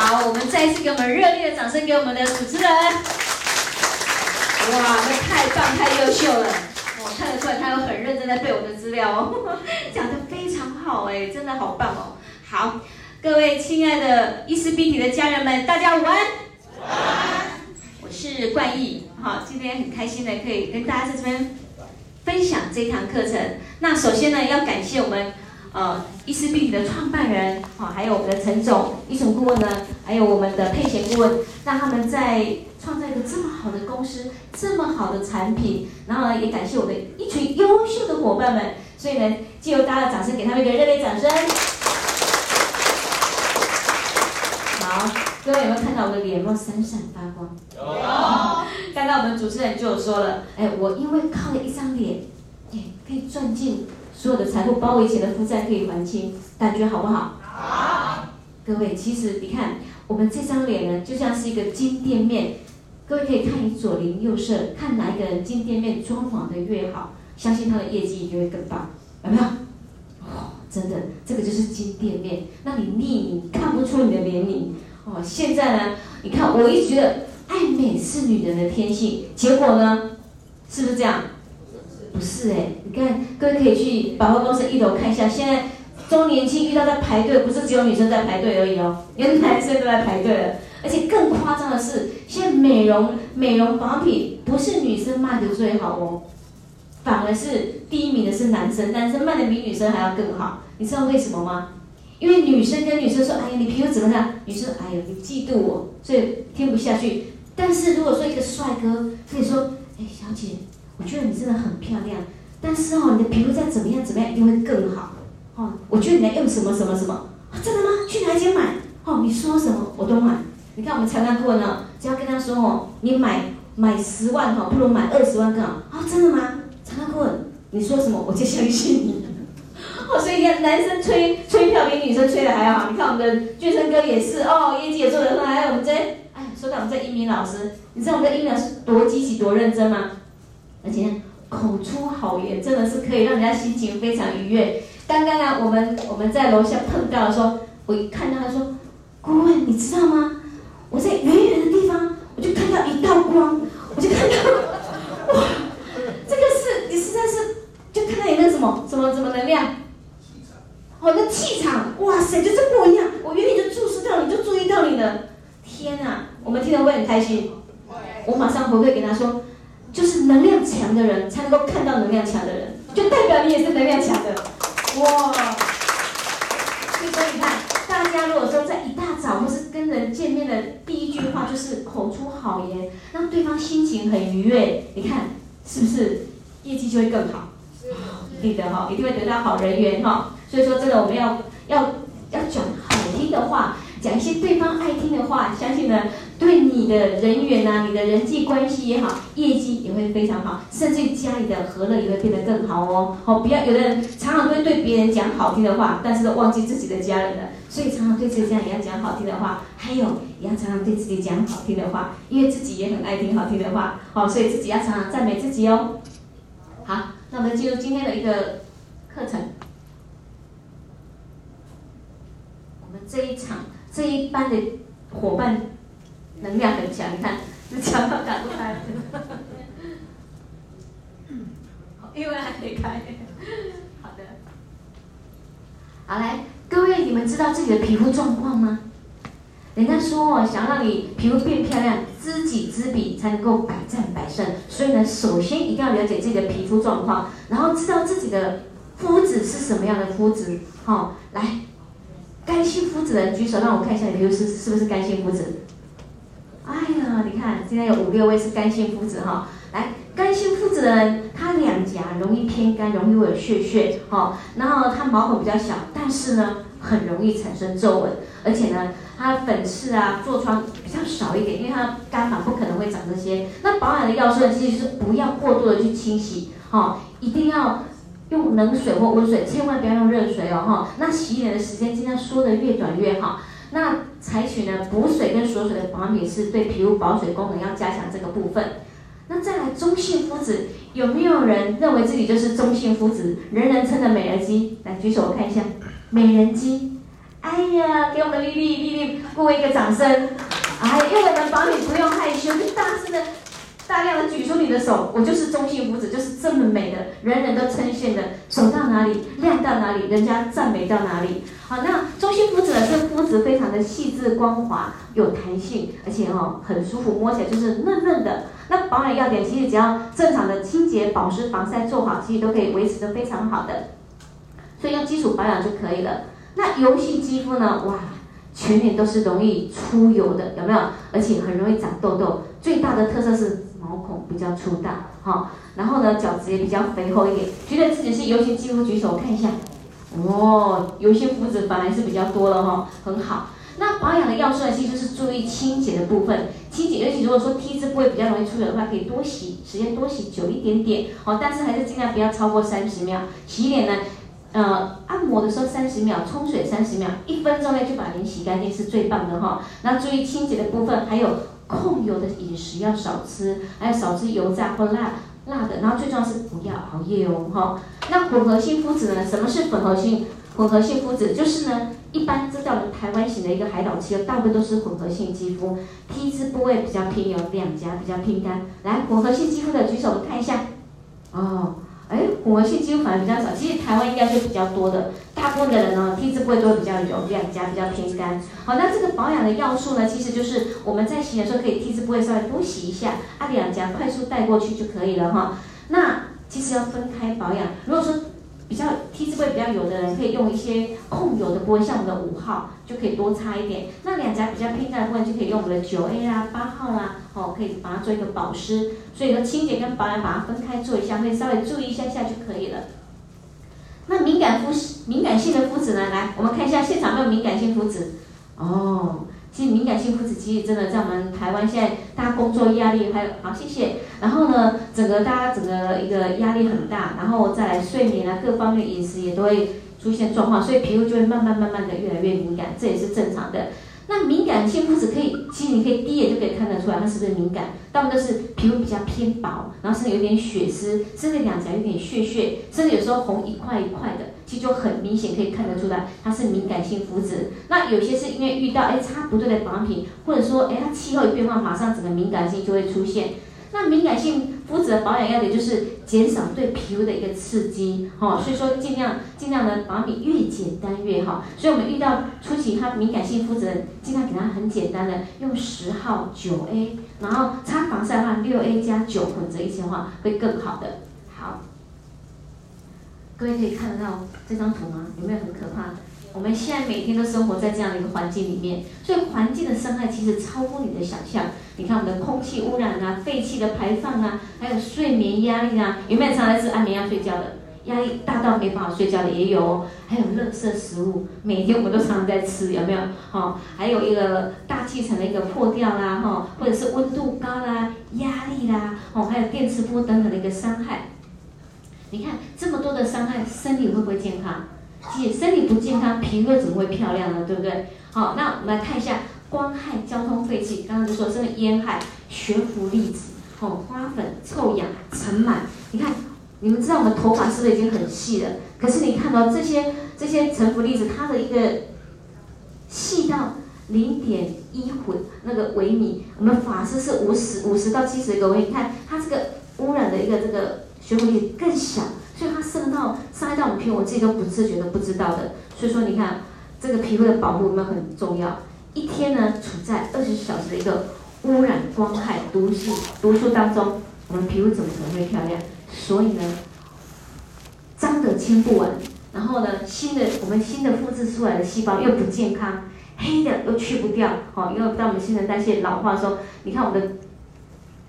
好，我们再一次给我们热烈的掌声，给我们的主持人。哇，那太棒，太优秀了！我看得出来，他有很认真在背我的资料哦，讲得非常好哎，真的好棒哦。好，各位亲爱的伊思碧媞的家人们，大家午安。午安。我是冠毅，好，今天很开心的可以跟大家在这边分享这堂课程。那首先呢，要感谢我们。呃，伊思碧媞的创办人，好，还有我们的陈总，医生顾问呢，还有我们的配贤顾问，让他们在创造一个这么好的公司，这么好的产品，然后呢，也感谢我的一群优秀的伙伴们，所以呢，借由大家的掌声，给他们一个热烈掌声。好，各位有没有看到我的脸有没有闪闪发光？有。刚刚我们主持人就有说了，哎，我因为靠了一张脸，哎，可以赚进。所有的财富，包括以前的负债可以还清，感觉好不好？好。各位，其实你看，我们这张脸呢，就像是一个金店面。各位可以看你左邻右舍，看哪一个人金店面装潢的越好，相信他的业绩就会更棒，有没有？哦，真的，这个就是金店面。那你匿名看不出你的年龄哦。现在呢，你看，我一直觉得爱美是女人的天性，结果呢，是不是这样？不是哎，你看，各位可以去百货公司一楼看一下。现在周年庆遇到在排队，不是只有女生在排队而已哦，连男生都在排队了。而且更夸张的是，现在美容美容保养品不是女生卖的最好哦，反而是第一名的是男生，男生卖的比女生还要更好。你知道为什么吗？因为女生跟女生说：“哎呀，你皮肤怎么样？”女生：“哎呀，你嫉妒我，所以听不下去。”但是如果说一个帅哥可以说：“哎，小姐。”我觉得你真的很漂亮，但是哦，你的皮肤再怎么样怎么样，一定会更好。哦，我觉得你要用什么什么什么，真的吗？去哪间买？哦，你说什么我都买。你看我们财商顾问呢，只要跟他说哦，你买买十万哈，不如买二十万更好。哦，真的吗？财商顾问，你说什么我就相信你。哦，所以你看男生吹吹票比女生吹的还要好。你看我们的俊生哥也是哦，业绩也做得很好。还有我们这，哎，说到我们这一鸣老师，你知道我们的一鸣老师多积极多认真吗？而且口出好言，真的是可以让人家心情非常愉悦。刚刚啊，我们我们在楼下碰到的时候，我一看到他说：“顾问，你知道吗？我在远远的地方，我就看到一道光，我就看到，哇，这个是你实在是就看到你那什么什么什么能量，气场，哦，那气场，哇塞，就是不一样。我远远就注视到你，就注意到你了。天啊，我们听了会很开心。我马上回馈给他说。”就是能量强的人才能够看到能量强的人，就代表你也是能量强的，哇！所以你看，大家如果说在一大早或是跟人见面的第一句话就是口出好言，让对方心情很愉悦，你看是不是业绩就会更好？一定的哈，一定会得到好人缘哈。所以说，真的我们要要要讲好听的话，讲一些对方爱听的话，相信呢。对你的人缘呐，你的人际关系也好，业绩也会非常好，甚至家里的和乐也会变得更好哦。好，不要有的人常常会对别人讲好听的话，但是都忘记自己的家人了。所以常常对自己家人也要讲好听的话，还有也要常常对自己讲好听的话，因为自己也很爱听好听的话。好，所以自己要常常赞美自己哦。好，那我们进入今天的一个课程。我们这一场这一班的伙伴。能量很强，你看，这强到打不开。因为还没开。好的。好来，各位，你们知道自己的皮肤状况吗？人家说，想让你皮肤变漂亮，知己知彼才能够百战百胜。所以呢，首先一定要了解自己的皮肤状况，然后知道自己的肤质是什么样的肤质。好、哦，来，干性肤质的人举手，让我看一下你皮肤是是不是干性肤质。哎呀，你看，现在有五六位是干性肤质哈。来，干性肤质的人，他两颊容易偏干，容易会有屑屑哈。然后他毛孔比较小，但是呢，很容易产生皱纹，而且呢，他粉刺啊、痤疮比较少一点，因为他干嘛不可能会长这些。那保养的要素其实是不要过度的去清洗哈，一定要用冷水或温水，千万不要用热水哦哈。那洗脸的时间尽量缩得越短越好。那采取呢补水跟锁水的保养品是对皮肤保水功能要加强这个部分。那再来中性肤质，有没有人认为自己就是中性肤质，人人称的美人肌？来举手我看一下，美人肌。哎呀，给我们丽丽丽丽各位一个掌声。哎，用我们保你不用害羞，就大声的。大量的举出你的手，我就是中性肤质，就是这么美的，人人都称羡的，走到哪里亮到哪里，人家赞美到哪里。好，那中性肤质呢？这个肤质非常的细致光滑，有弹性，而且哦很舒服，摸起来就是嫩嫩的。那保养要点其实只要正常的清洁、保湿、防晒做好，其实都可以维持的非常好的。所以用基础保养就可以了。那油性肌肤呢？哇，全脸都是容易出油的，有没有？而且很容易长痘痘，最大的特色是。毛孔比较粗大，好，然后呢，角质也比较肥厚一点。觉得自己是油性肌肤，举手看一下。哦，油性肤质本来是比较多了哈，很好。那保养的要素呢，其实就是注意清洁的部分。清洁，尤其如果说 T 字部位比较容易出油的话，可以多洗，时间多洗久一点点。好，但是还是尽量不要超过三十秒。洗脸呢，呃，按摩的时候三十秒，冲水三十秒，一分钟内就把脸洗干净是最棒的哈。那注意清洁的部分，还有。控油的饮食要少吃，还要少吃油炸或辣辣的，然后最重要是不要熬夜哦，哈。那混合性肤质呢？什么是混合性混合性肤质？就是呢，一般知道的台湾型的一个海岛气，大部分都是混合性肌肤，T 字部位比较偏油，两颊比较偏干。来，混合性肌肤的举手，我看一下。哦。哎，混合性肌肤反而比较少，其实台湾应该是比较多的。大部分的人呢，T 字部位都会比较油，两颊比较偏干。好，那这个保养的要素呢，其实就是我们在洗的时候可以 T 字部位稍微多洗一下，啊，两颊快速带过去就可以了哈。那其实要分开保养，如果说。比较 T 字部位比较油的人，可以用一些控油的部位，像我们的五号就可以多擦一点。那两颊比较偏干的部分，就可以用我们的九 A 啊、八号啊，哦，可以把它做一个保湿。所以呢，清洁跟保养把它分开做一下，可以稍微注意一下下就可以了。那敏感肤敏感性的肤质呢？来，我们看一下现场有没有敏感性肤质。哦。其实敏感性肤质其实真的在我们台湾现在，大家工作压力还有好，谢谢。然后呢，整个大家整个一个压力很大，然后再来睡眠啊，各方面饮食也都会出现状况，所以皮肤就会慢慢慢慢的越来越敏感，这也是正常的。那敏感性肤质可以，其实你可以第一眼就可以看得出来，它是不是敏感。大部分都是皮肤比较偏薄，然后甚至有点血丝，甚至两颊有点血血，甚至有时候红一块一块的，其实就很明显可以看得出来，它是敏感性肤质。那有些是因为遇到哎擦不对的保养品，或者说哎它气候一变化，马上整个敏感性就会出现。那敏感性肤质的保养要点就是减少对皮肤的一个刺激，哈，所以说尽量尽量的保养越简单越好。所以我们遇到初期它敏感性肤质，尽量给它很简单的用十号九 A，然后擦防晒的话六 A 加九混着一起的话会更好的。好，各位可以看得到这张图吗？有没有很可怕？我们现在每天都生活在这样的一个环境里面，所以环境的伤害其实超乎你的想象。你看我们的空气污染啊，废气的排放啊，还有睡眠压力啊，有没有常常吃安眠药睡觉的？压力大到没办法睡觉的也有。还有垃圾食物，每天我们都常常在吃，有没有？哦，还有一个大气层的一个破掉啦，哈，或者是温度高啦、压力啦，哦，还有电磁波等等的一个伤害。你看这么多的伤害，身体会不会健康？其实身体不健康，皮肤怎么会漂亮呢？对不对？好，那我们来看一下光害、交通废气，刚刚就说这个烟害、悬浮粒子、哦花粉、臭氧、尘螨。你看，你们知道我们头发是不是已经很细了？可是你看到这些这些尘浮粒子，它的一个细到零点一混那个微米，我们发丝是五十五十到七十个微米，你看它这个污染的一个这个悬浮粒子更小。所以它渗到伤害到我们皮肤，我自己都不自觉都不知道的。所以说，你看这个皮肤的保护有没有很重要？一天呢，处在二十小时的一个污染、光害、毒素、毒素当中，我们皮肤怎么可能会漂亮？所以呢，脏的清不完，然后呢，新的我们新的复制出来的细胞又不健康，黑的又去不掉，好，因为当我们新陈代谢老化的时候，你看我们的。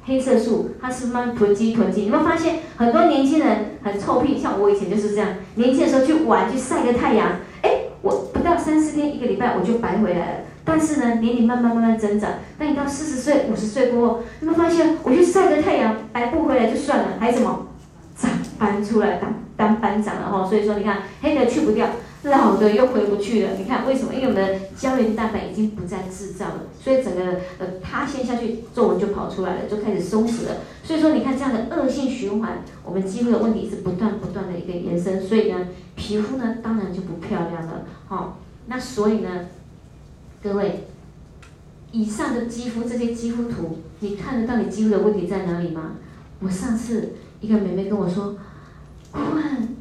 黑色素，它是慢慢囤积囤积。你会发现很多年轻人很臭屁，像我以前就是这样。年轻的时候去玩，去晒个太阳，哎，我不到三四天，一个礼拜我就白回来了。但是呢，年龄慢慢慢慢增长。当你到四十岁、五十岁过后，你会发现我去晒个太阳，白不回来就算了，还什么长斑出来当当班长了哈。所以说，你看黑的去不掉。老的又回不去了，你看为什么？因为我们的胶原蛋白已经不再制造了，所以整个呃塌陷下去，皱纹就跑出来了，就开始松弛了。所以说，你看这样的恶性循环，我们肌肤的问题是不断不断的一个延伸，所以呢，皮肤呢当然就不漂亮了。好，那所以呢，各位以上的肌肤这些肌肤图，你看得到你肌肤的问题在哪里吗？我上次一个妹妹跟我说，顾问，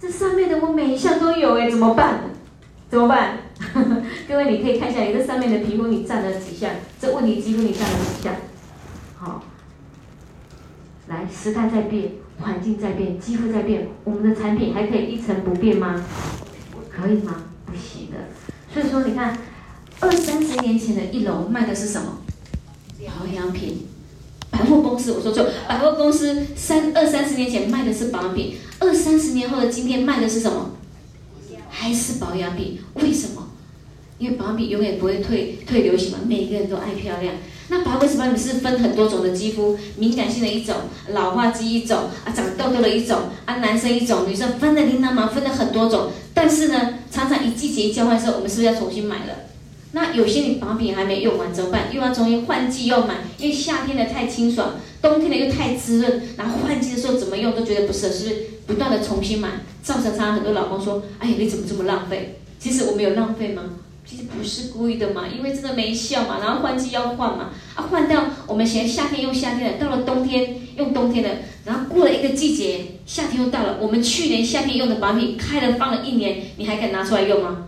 这上面的我每一项都有哎，怎么办？怎么办？各位你可以看一下你这上面的皮肤你占了几项？这问题肌肤你占了几项？好，来，时代在变，环境在变，肌肤在变，我们的产品还可以一成不变吗？可以吗？不行的。所以说你看。二三十年前的一楼卖的是什么？保养品。百货公司，我说错，百货公司三二三十年前卖的是保养品，二三十年后的今天卖的是什么？还是保养品？为什么？因为保养品永远不会退退流行嘛，每个人都爱漂亮。那保为什么你是分很多种的肌肤？敏感性的一种，老化肌一种，啊长痘痘的一种，啊男生一种，女生分的琳琅满分的很多种。但是呢，常常一季节一交换的时候，我们是不是要重新买了？那有些你保养品还没用完怎么办？又要重新换季又买，因为夏天的太清爽，冬天的又太滋润，然后换季的时候怎么用都觉得不适合，是不是不断的重新买，造成常常很多老公说：“哎呀，你怎么这么浪费？”其实我没有浪费吗？其实不是故意的嘛，因为真的没效嘛，然后换季要换嘛，啊换掉我们嫌夏天用夏天的，到了冬天用冬天的，然后过了一个季节，夏天又到了，我们去年夏天用的保养品开了放了一年，你还敢拿出来用吗？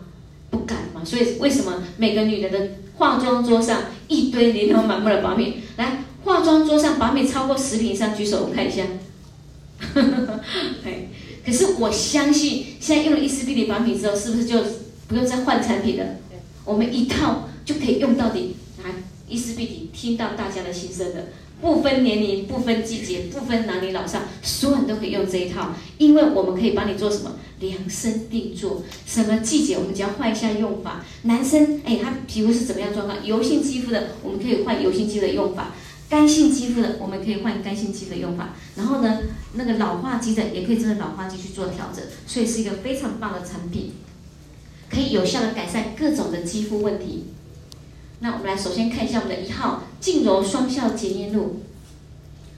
不敢，所以为什么每个女人的化妆桌上一堆琳琅满目的保养品？来，化妆桌上保养品超过十瓶上举手，我看一下。可是我相信，现在用了伊丝碧媞保养品之后，是不是就不用再换产品了？我们一套就可以用到底。来，伊丝碧媞听到大家的心声了。不分年龄，不分季节，不分男女老少，所有人都可以用这一套，因为我们可以帮你做什么量身定做，什么季节我们只要换一下用法。男生哎，他皮肤是怎么样状况？油性肌肤的，我们可以换油性肌肤的用法；干性肌肤的，我们可以换干性肌肤的用法。然后呢，那个老化肌的也可以针对老化肌去做调整，所以是一个非常棒的产品，可以有效的改善各种的肌肤问题。那我们来首先看一下我们的一号净柔双效洁面露，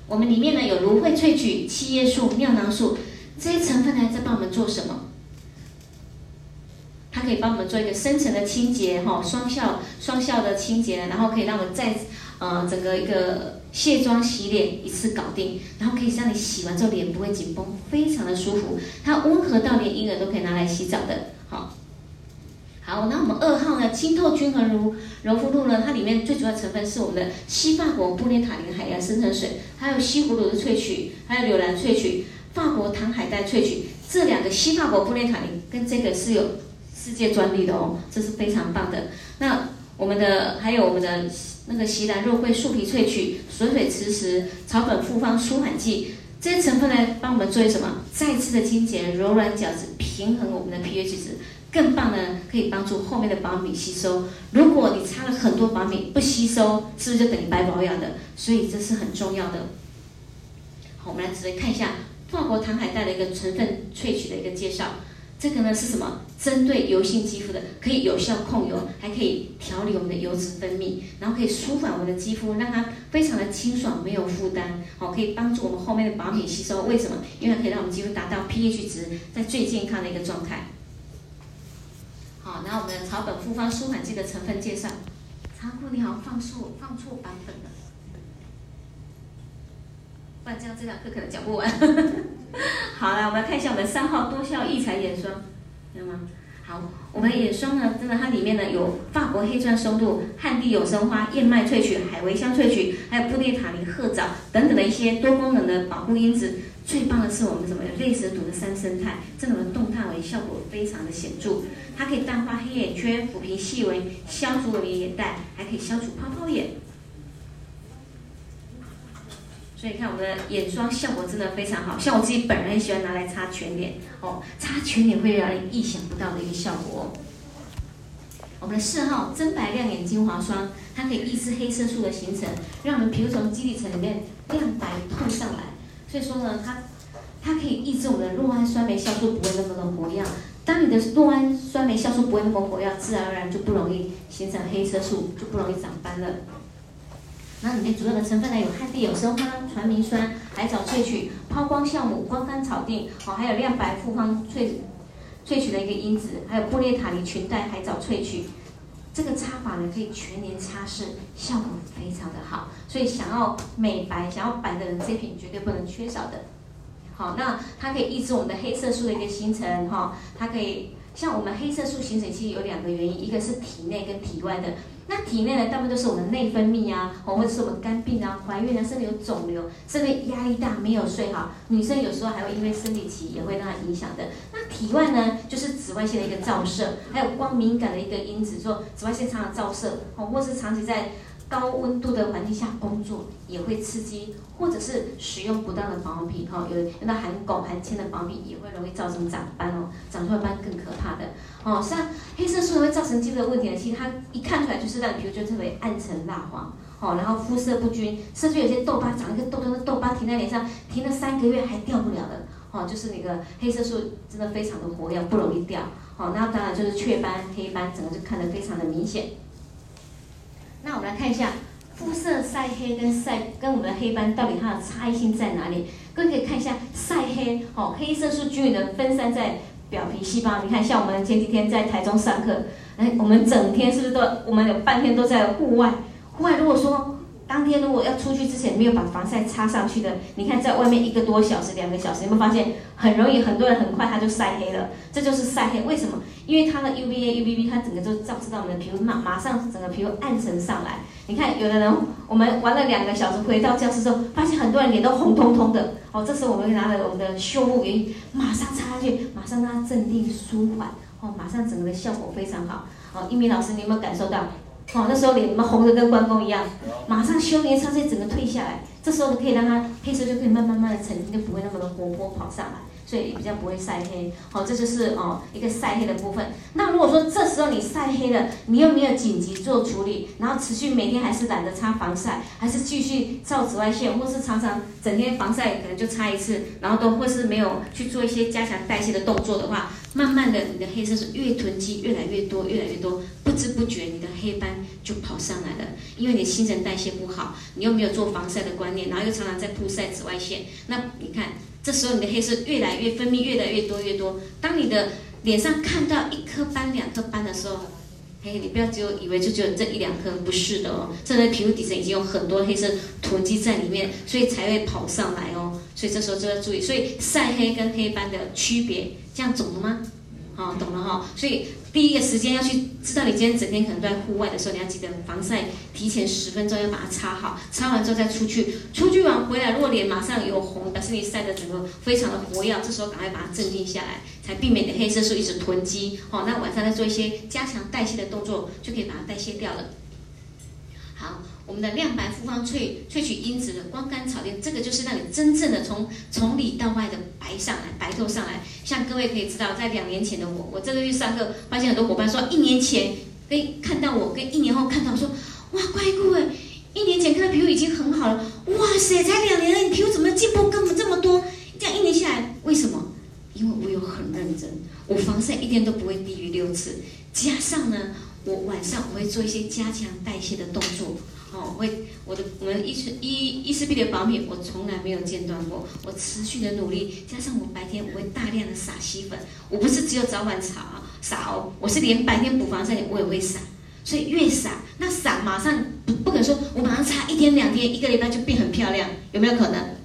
我们里面呢有芦荟萃取、七叶素、尿囊素这些成分呢在帮我们做什么？它可以帮我们做一个深层的清洁，哈，双效双效的清洁，然后可以让我们在呃整个一个卸妆洗脸一次搞定，然后可以让你洗完之后脸不会紧绷，非常的舒服，它温和到连婴儿都可以拿来洗澡的，好。那我们二号呢？清透均衡如柔肤露呢？它里面最主要成分是我们的西法国布列塔尼海洋深层水，还有西葫芦的萃取，还有柳兰萃取，法国糖海带萃取。这两个西法国布列塔尼跟这个是有世界专利的哦，这是非常棒的。那我们的还有我们的那个西兰肉桂树皮萃取，水水磁石草本复方舒缓剂，这些成分呢，帮我们做什么？再次的清洁，柔软角质，平衡我们的 pH 值。更棒呢，可以帮助后面的保敏吸收。如果你擦了很多保敏不吸收，是不是就等于白保养的？所以这是很重要的。好，我们来直接看一下法国糖海带的一个成分萃取的一个介绍。这个呢是什么？针对油性肌肤的，可以有效控油，还可以调理我们的油脂分泌，然后可以舒缓我们的肌肤，让它非常的清爽，没有负担。好，可以帮助我们后面的保敏吸收。为什么？因为它可以让我们肌肤达到 pH 值在最健康的一个状态。好，那我们的草本复方舒缓剂的成分介绍。仓库你好放错放错版本了，不然这样这堂课可能讲不完。好来，我们来看一下我们三号多效异彩眼霜，有吗？好，我们的眼霜呢，真的它里面呢有法国黑钻松露、汉地永生花、燕麦萃取、海茴香萃取，还有布列塔尼褐藻等等的一些多功能的保护因子。最棒的是我们什么？有类蛇毒的三生态，这种的动态纹效果非常的显著。它可以淡化黑眼圈、抚平细纹、消除我们眼袋，还可以消除泡泡眼。所以看我们的眼霜效果真的非常好，像我自己本人很喜欢拿来擦全脸哦，擦全脸会让人意想不到的一个效果。我们的四号真白亮眼精华霜，它可以抑制黑色素的形成，让我们皮肤从基底层里面亮白透上来。所以说呢，它它可以抑制我们的酪氨酸酶酵素不会那么的活跃。当你的酪氨酸酶酵素不会那么活跃，自然而然就不容易形成黑色素，就不容易长斑了。那里面主要的成分呢，有汉地有生花、传明酸、海藻萃取、抛光酵母、光甘草定，哦，还有亮白复方萃萃取的一个因子，还有布列塔尼裙带海藻萃取。这个擦法呢，可以全年擦拭，效果非常的好。所以想要美白、想要白的人，这瓶绝对不能缺少的。好，那它可以抑制我们的黑色素的一个形成，哈，它可以像我们黑色素形成其实有两个原因，一个是体内跟体外的。那体内呢，大部分都是我们内分泌啊，或者是我们肝病啊、怀孕啊，甚至有肿瘤，甚至压力大没有睡好。女生有时候还会因为生理期也会让它影响的。那体外呢，就是紫外线的一个照射，还有光敏感的一个因子，说紫外线常常照射，哦，或是长期在。高温度的环境下工作也会刺激，或者是使用不当的保养品，哈，有用到含汞含铅的保养品也会容易造成长斑哦，长出来斑更可怕的哦。像黑色素会造成肌肤的问题呢，其实它一看出来就是让你皮肤就特别暗沉蜡黄，哦，然后肤色不均，甚至有些痘疤长一个痘痘，那痘疤停在脸上停了三个月还掉不了的，哦，就是那个黑色素真的非常的活跃，不容易掉，哦，那当然就是雀斑、黑斑，整个就看得非常的明显。那我们来看一下肤色晒黑跟晒跟我们的黑斑到底它的差异性在哪里？各位可以看一下晒黑，哦，黑色素均匀的分散在表皮细胞。你看，像我们前几天在台中上课，哎，我们整天是不是都我们有半天都在户外？户外如果说。当天如果要出去之前没有把防晒擦上去的，你看在外面一个多小时、两个小时，有没有发现很容易很多人很快他就晒黑了？这就是晒黑，为什么？因为它的 UVA、UVB 它整个就照射到我们的皮肤，马马上整个皮肤暗沉上来。你看有的人我们玩了两个小时，回到教室之后，发现很多人脸都红彤彤的。哦，这时候我们会拿了我们的修复原液，马上擦下去，马上让它镇定舒缓。哦，马上整个的效果非常好。哦，一鸣老师，你有没有感受到？哦，那时候脸你们红的跟关公一样，马上修颜擦这些整个退下来，这时候可以让它黑色就可以慢慢慢的沉淀，就不会那么的活泼跑上来，所以比较不会晒黑。好，这就是哦一个晒黑的部分。那如果说这时候你晒黑了，你又没有紧急做处理，然后持续每天还是懒得擦防晒，还是继续照紫外线，或是常常整天防晒可能就擦一次，然后都或是没有去做一些加强代谢的动作的话。慢慢的，你的黑色素越囤积越来越多，越来越多，不知不觉你的黑斑就跑上来了。因为你新陈代谢不好，你又没有做防晒的观念，然后又常常在曝晒紫外线，那你看，这时候你的黑色越来越分泌越来越多越多。当你的脸上看到一颗斑、两颗斑的时候，嘿，你不要只有以为就只有这一两颗，不是的哦，这在皮肤底层已经有很多黑色囤积在里面，所以才会跑上来哦。所以这时候就要注意，所以晒黑跟黑斑的区别。这样懂了吗？好，懂了哈。所以第一个时间要去知道，你今天整天可能都在户外的时候，你要记得防晒，提前十分钟要把它擦好。擦完之后再出去，出去完回来，如果脸马上有红，表示你晒的整个非常的活跃，这时候赶快把它镇定下来，才避免你的黑色素一直囤积。好，那晚上再做一些加强代谢的动作，就可以把它代谢掉了。好。我们的亮白复方萃萃取因子的光甘草定，这个就是让你真正的从从里到外的白上来，白透上来。像各位可以知道，在两年前的我，我这个月上课发现很多伙伴说，一年前跟看到我，跟一年后看到我说，哇，乖乖，一年前看到皮肤已经很好了，哇塞，才两年了，你皮肤怎么进步根本这么多？这样一年下来，为什么？因为我有很认真，我防晒一天都不会低于六次，加上呢，我晚上我会做一些加强代谢的动作。哦，我会我的我们伊丝伊伊丝碧的保养品，我从来没有间断过。我持续的努力，加上我白天我会大量的撒吸粉，我不是只有早晚擦撒哦，我是连白天补防晒我也会撒。所以越撒，那撒马上不不可能说我马上擦一天两天，一个礼拜就变很漂亮，有没有可能？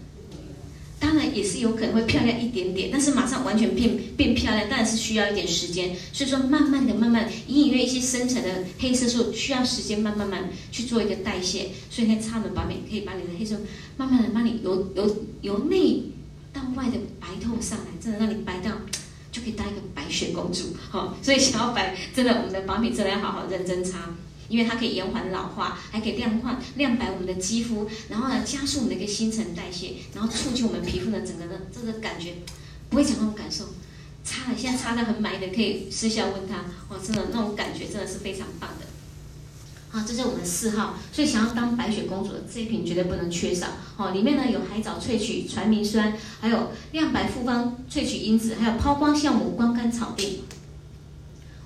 当然也是有可能会漂亮一点点，但是马上完全变变漂亮，当然是需要一点时间。所以说，慢慢的、慢慢，隐隐约一些深层的黑色素需要时间，慢慢慢去做一个代谢。所以，那擦门保养可以把你的黑色素慢慢的帮你由由由内到外的白透上来，真的让你白到 就可以当一个白雪公主。好，所以想要白，真的我们的保养品真的要好好认真擦。因为它可以延缓老化，还可以亮化、亮白我们的肌肤，然后呢，加速我们的一个新陈代谢，然后促进我们皮肤的整个的这个感觉，不会讲那种感受。擦了，现在擦的很满意的，可以私下问他，哦，真的那种感觉真的是非常棒的。好，这是我们四号，所以想要当白雪公主的这一瓶绝对不能缺少。哦，里面呢有海藻萃取、传明酸，还有亮白复方萃取因子，还有抛光酵母、光甘草定。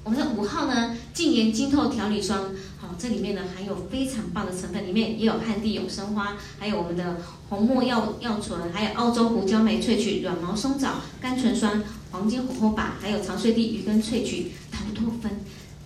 我们的五号呢，净颜晶透调理霜，这里面呢含有非常棒的成分，里面也有汉地永生花，还有我们的红没药药醇，还有澳洲胡椒莓萃取软毛松藻甘醇酸、黄金琥珀把，还有长穗地鱼根萃取桃多酚，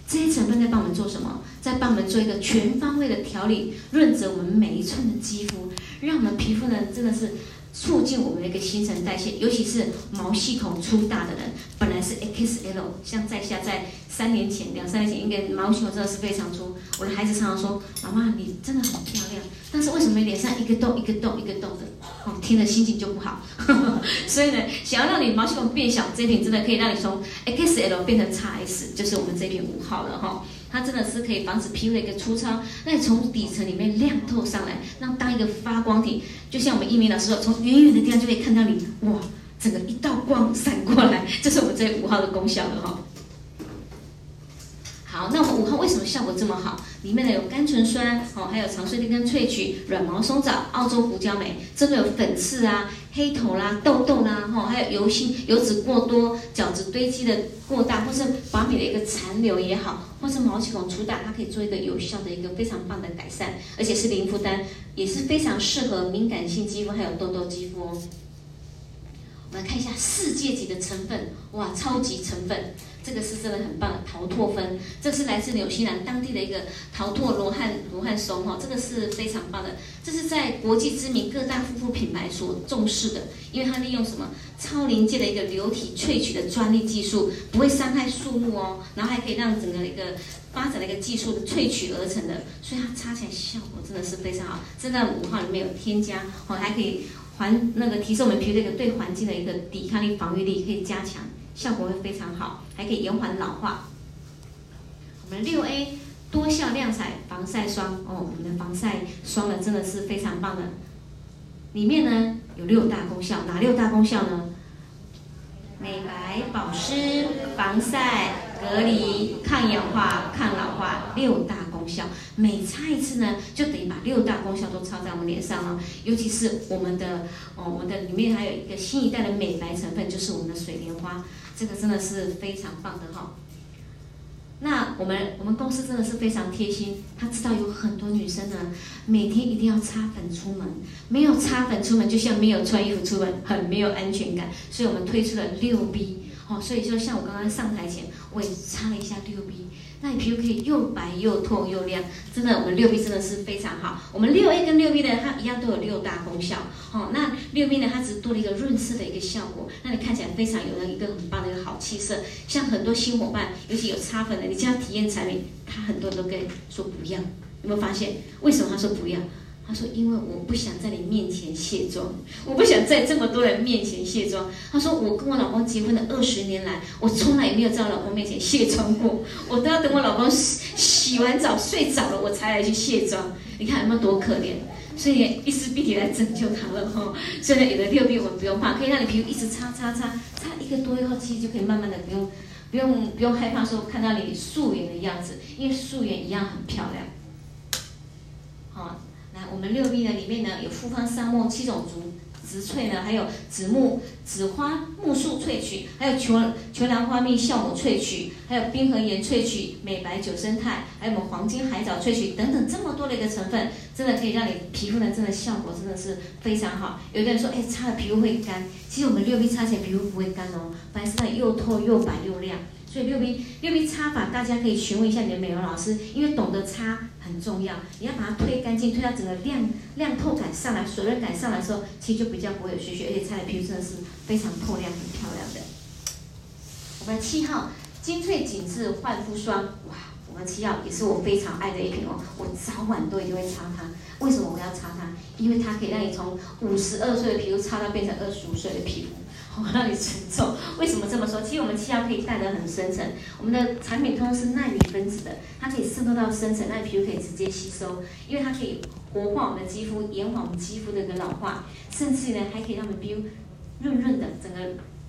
这些成分在帮我们做什么？在帮我们做一个全方位的调理，润泽我们每一寸的肌肤，让我们皮肤呢真的是。促进我们的一个新陈代谢，尤其是毛细孔粗大的人，本来是 XL，像在下在三年前、两三年前，应该毛细孔真的是非常粗。我的孩子常常说：“妈妈，你真的很漂亮，但是为什么脸上一个痘、一个痘、一个痘的？”哦，听了心情就不好。所以呢，想要让你毛细孔变小，这一瓶真的可以让你从 XL 变成 XS，就是我们这瓶五号了哈。它真的是可以防止皮肤的一个粗糙，那你从底层里面亮透上来，让当一个发光体，就像我们一鸣老师说，从远远的地方就可以看到你，哇，整个一道光闪过来，这是我们这五号的功效了哈。好，那我们五号为什么效果这么好？里面呢有甘醇酸，哦，还有长穗棣根萃取、软毛松藻、澳洲胡椒莓，这个有粉刺啊、黑头啦、痘痘啦，哈，还有油性油脂过多、角质堆积的过大，或是把你的一个残留也好，或是毛细孔粗大，它可以做一个有效的一个非常棒的改善，而且是零负担，也是非常适合敏感性肌肤还有痘痘肌肤哦。我们来看一下世界级的成分，哇，超级成分，这个是真的很棒的桃拓酚，这是来自纽西兰当地的一个桃拓罗汉罗汉松哈，这个是非常棒的，这是在国际知名各大护肤品牌所重视的，因为它利用什么超临界的一个流体萃取的专利技术，不会伤害树木哦，然后还可以让整个一个发展的一个技术的萃取而成的，所以它擦起来效果真的是非常好，真的五号里面有添加哦，还可以。环那个提升我们皮肤的一个对环境的一个抵抗力、防御力可以加强，效果会非常好，还可以延缓老化。我们六 A 多效亮彩防晒霜哦，我们的防晒霜呢真的是非常棒的，里面呢有六大功效，哪六大功效呢？美白、保湿、防晒、隔离、抗氧化、抗老化，六大功效。每擦一次呢，就等于把六大功效都擦在我们脸上了。尤其是我们的哦，我们的里面还有一个新一代的美白成分，就是我们的水莲花，这个真的是非常棒的哈。那我们我们公司真的是非常贴心，他知道有很多女生呢，每天一定要擦粉出门，没有擦粉出门，就像没有穿衣服出门，很没有安全感。所以我们推出了六 B，哦，所以说像我刚刚上台前，我也擦了一下六 B。那你皮肤可以又白又透又亮，真的，我们六 B 真的是非常好。我们六 A 跟六 B 呢，它一样都有六大功效。哦，那六 B 呢，它只是多了一个润色的一个效果，那你看起来非常有了一个很棒的一个好气色。像很多新伙伴，尤其有擦粉的，你这样体验产品，他很多人都跟你说不要。有没有发现？为什么他说不要？他说：“因为我不想在你面前卸妆，我不想在这么多人面前卸妆。”他说：“我跟我老公结婚的二十年来，我从来也没有在我老公面前卸妆过，我都要等我老公洗洗完澡睡着了，我才来去卸妆。你看有没有多可怜？所以一丝碧媞来拯救他了哈。所以呢，有了六 B 我们不用怕，可以让你皮肤一直擦擦擦擦一个多月后，其实就可以慢慢的不用不用不用害怕说看到你素颜的样子，因为素颜一样很漂亮。”好。来我们六 B 呢，里面呢有复方三木七种族植萃呢，还有紫木紫花木树萃取，还有球球兰花蜜酵母萃取，还有冰河盐萃取，美白九胜肽，还有我们黄金海藻萃取等等这么多的一个成分，真的可以让你皮肤呢真的效果真的是非常好。有的人说，哎，擦了皮肤会干，其实我们六 B 擦起来皮肤不会干哦，反而是它又透又白又亮。所以六 B 六 B 擦法，大家可以询问一下你的美容老师，因为懂得擦很重要。你要把它推干净，推到整个亮亮透感上来，水润感上来的时候，其实就比较不会有屑屑，而且擦的皮肤真的是非常透亮、很漂亮的。我们七号精粹紧致焕肤霜，哇，我们七号也是我非常爱的一瓶哦，我早晚都一定会擦它。为什么我要擦它？因为它可以让你从五十二岁的皮肤擦到变成二十五岁的皮肤。我让你承受，为什么这么说？其实我们七号可以带得很深层，我们的产品通常是纳米分子的，它可以渗透到深层，让皮肤可以直接吸收，因为它可以活化我们的肌肤，延缓我们肌肤的一个老化，甚至呢还可以让我们皮肤润润的，整个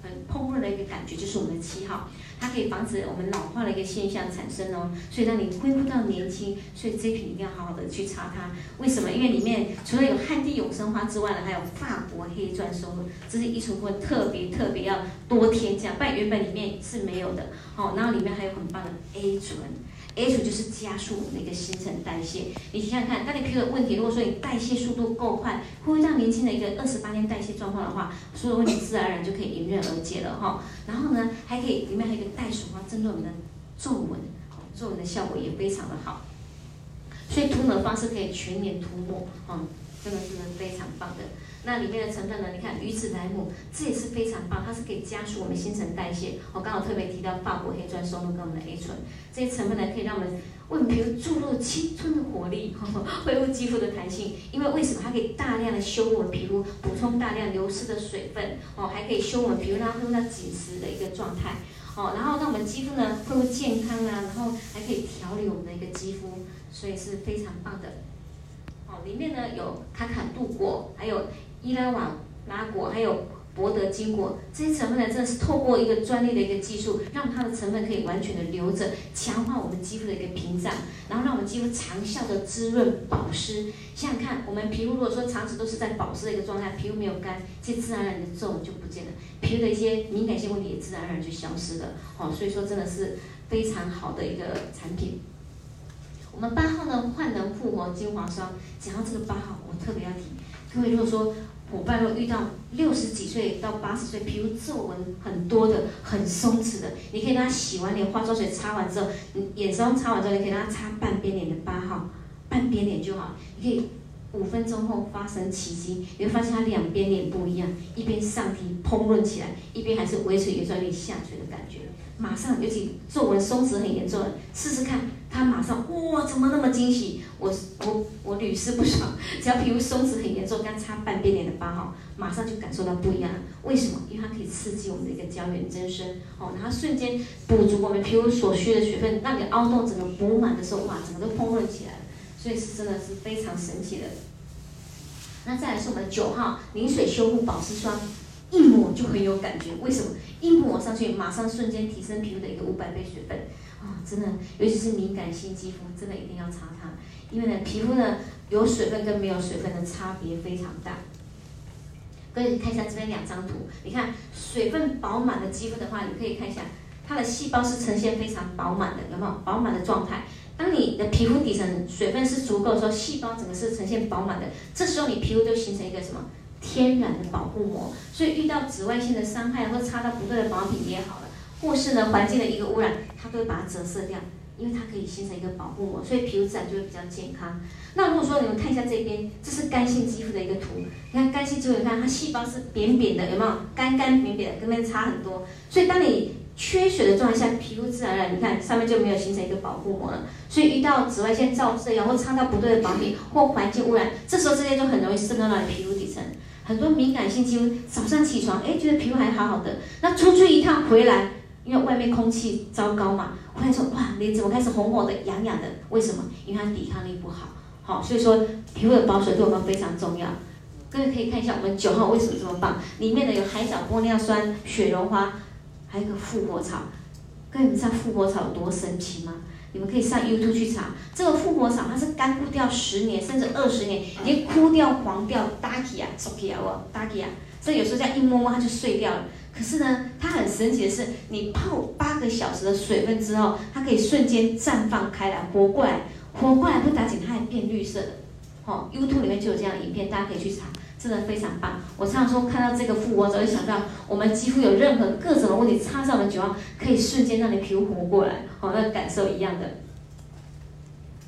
很膨润的一个感觉，就是我们的七号。它可以防止我们老化的一个现象产生哦，所以让你恢复到年轻。所以这瓶一定要好好的去擦它。为什么？因为里面除了有汉地永生花之外呢，还有法国黑钻松露，这是依醇部分特别特别要多添加，不然原本里面是没有的。哦，然后里面还有很棒的 A 醇。A 醇就是加速我们的一个新陈代谢。你想想看，当你皮肤的问题，如果说你代谢速度够快，恢复到年轻的一个二十八天代谢状况的话，所有问题自然而然就可以迎刃而解了哈。然后呢，还可以里面还有一个袋鼠花，针对我们的皱纹、皱纹的效果也非常的好。所以涂抹方式可以全脸涂抹，嗯，真的是非常棒的。那里面的成分呢？你看鱼子莱姆，这也是非常棒，它是可以加速我们新陈代谢。我刚好特别提到法国黑钻、松露跟我们的 A 醇，这些成分呢可以让我们为我们皮肤注入青春的活力，呵呵恢复肌肤的弹性。因为为什么？它可以大量的修我们皮肤，补充大量流失的水分，哦，还可以修我们皮肤，让它恢复到紧实的一个状态，哦，然后让我们肌肤呢恢复健康啊，然后还可以调理我们的一个肌肤，所以是非常棒的。哦，里面呢有卡卡杜果，还有。伊拉瓦拉果还有博德金果这些成分呢，真的是透过一个专利的一个技术，让它的成分可以完全的留着，强化我们肌肤的一个屏障，然后让我们肌肤长效的滋润保湿。想想看，我们皮肤如果说长期都是在保湿的一个状态，皮肤没有干，其实自然而然的皱纹就不见了，皮肤的一些敏感性问题也自然而然就消失了。好，所以说真的是非常好的一个产品。我们八号呢，焕能复活精华霜，讲到这个八号，我特别要提，因为如果说。伙伴，如果遇到六十几岁到八十岁，皮肤皱纹很多的、很松弛的，你可以让他洗完脸，化妆水擦完之后，你眼霜擦完之后，你可以让他擦半边脸的八号，半边脸就好。你可以五分钟后发生奇迹，你会发现他两边脸不一样，一边上提膨润起来，一边还是微垂有点下垂的感觉。马上，尤其皱纹松弛很严重的，试试看，他马上哇，怎么那么惊喜？我我我屡试不爽，只要皮肤松弛很严重，刚擦半边脸的八号，马上就感受到不一样了。为什么？因为它可以刺激我们的一个胶原增生，哦，然后瞬间补足我们皮肤所需的水分，让你凹洞整个补满的时候，哇，整个都膨润起来了。所以是真的是非常神奇的。那再来是我们的九号凝水修护保湿霜。一抹就很有感觉，为什么？一抹上去，马上瞬间提升皮肤的一个五百倍水分啊！真的，尤其是敏感性肌肤，真的一定要擦它，因为呢，皮肤呢有水分跟没有水分的差别非常大。各位看一下这边两张图，你看水分饱满的肌肤的话，你可以看一下它的细胞是呈现非常饱满的，有没有饱满的状态？当你的皮肤底层水分是足够的时候，细胞整个是呈现饱满的，这时候你皮肤就形成一个什么？天然的保护膜，所以遇到紫外线的伤害，或擦到不对的保养品也好了，或是呢环境的一个污染，它都会把它折射掉，因为它可以形成一个保护膜，所以皮肤自然就会比较健康。那如果说你们看一下这边，这是干性肌肤的一个图，你看干性肌肤，你看它细胞是扁扁的，有没有？干干扁扁的，跟那边差很多。所以当你缺水的状态下，皮肤自然而然，你看上面就没有形成一个保护膜了。所以遇到紫外线照射，然后擦到不对的保养品或环境污染，这时候这些就很容易渗透到你皮肤底层。很多敏感性肌肤早上起床，哎，觉得皮肤还好好的，那出去一趟回来，因为外面空气糟糕嘛，回来说哇，脸怎么开始红红的、痒痒的？为什么？因为它抵抗力不好。好，所以说皮肤的保水对我们非常重要。各位可以看一下我们九号为什么这么棒？里面呢有海藻、玻尿酸、雪绒花，还有一个复活草。各位你们知道复活草有多神奇吗？你们可以上 YouTube 去查，这个复活草它是干枯掉十年甚至二十年，已经枯掉黄掉，打起啊，缩起啊，我打起啊，所以有时候这样一摸摸它就碎掉了。可是呢，它很神奇的是，你泡八个小时的水分之后，它可以瞬间绽放开来，活过来，活过来不打紧，它还变绿色的。哦，YouTube 里面就有这样的影片，大家可以去查。真的非常棒！我常常说，看到这个复活草，就想到我们肌肤有任何各种的问题，擦上了九号，可以瞬间让你皮肤活过来，好，那感受一样的。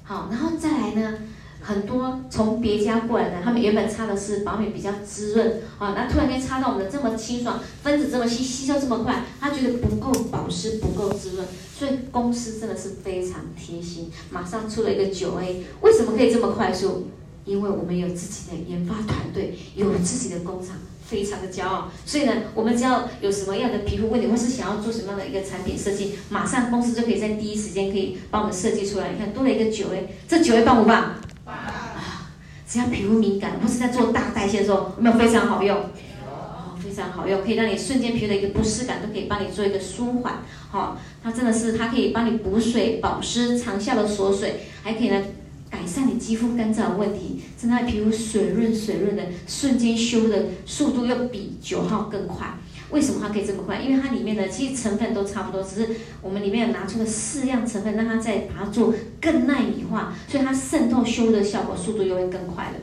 好，然后再来呢，很多从别家过来的，他们原本擦的是保养比较滋润，啊，那突然间擦到我们的这么清爽，分子这么细，吸收这么快，他觉得不够保湿，不够滋润，所以公司真的是非常贴心，马上出了一个九 A，为什么可以这么快速？因为我们有自己的研发团队，有自己的工厂，非常的骄傲。所以呢，我们只要有什么样的皮肤问题，或是想要做什么样的一个产品设计，马上公司就可以在第一时间可以帮我们设计出来。你看多了一个九 A，这九 A 棒不棒？棒啊！只要皮肤敏感，或是在做大代谢的时候，有没有非常好用？哦，非常好用，可以让你瞬间皮肤的一个不适感都可以帮你做一个舒缓。好，它真的是它可以帮你补水、保湿、长效的锁水，还可以呢。改善你肌肤干燥的问题，让它皮肤水润水润的，瞬间修的速度要比九号更快。为什么它可以这么快？因为它里面的其实成分都差不多，只是我们里面有拿出了四样成分，让它再把它做更耐米化，所以它渗透修的效果速度又会更快了。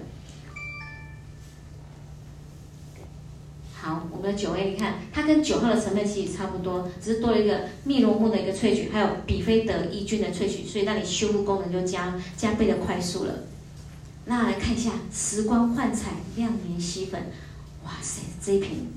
好，我们。的九 A，你看它跟九号的成分其实差不多，只是多了一个蜜罗木的一个萃取，还有比菲德抑菌的萃取，所以让你修复功能就加加倍的快速了。那来看一下时光焕彩亮颜吸粉，哇塞，这一瓶，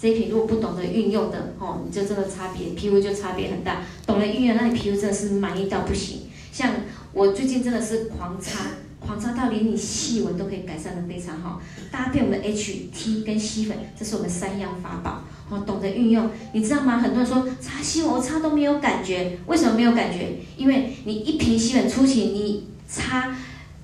这一瓶如果不懂得运用的哦，你就真的差别，皮肤就差别很大。懂得运用，那你皮肤真的是满意到不行。像我最近真的是狂擦，狂擦到连你细纹都可以改善的非常好。搭配我们的 H T 跟吸粉，这是我们三样法宝哦，懂得运用，你知道吗？很多人说擦吸粉我擦都没有感觉，为什么没有感觉？因为你一瓶吸粉初期你擦。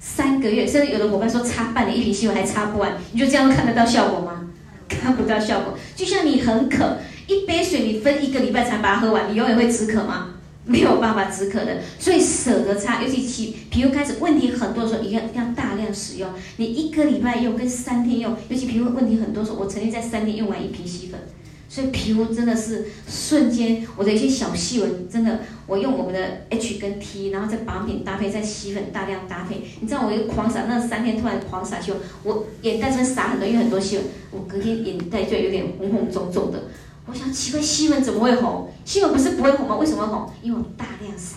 三个月，甚至有的伙伴说擦半年一瓶吸粉还擦不完，你就这样看得到效果吗？看不到效果。就像你很渴，一杯水你分一个礼拜才把它喝完，你永远会止渴吗？没有办法止渴的。所以舍得擦，尤其皮皮肤开始问题很多的时候，一定要大量使用。你一个礼拜用跟三天用，尤其皮肤问题很多时候，我曾经在三天用完一瓶吸粉。所以皮肤真的是瞬间，我的一些小细纹真的，我用我们的 H 跟 T，然后再保养品搭配，再吸粉大量搭配。你知道我一个狂撒，那三天突然狂撒就，我眼袋这边洒很多，因为很多细纹，我隔天眼袋就有点红红肿肿的。我想奇怪，细纹怎么会红？细纹不是不会红吗？为什么会红？因为我大量撒。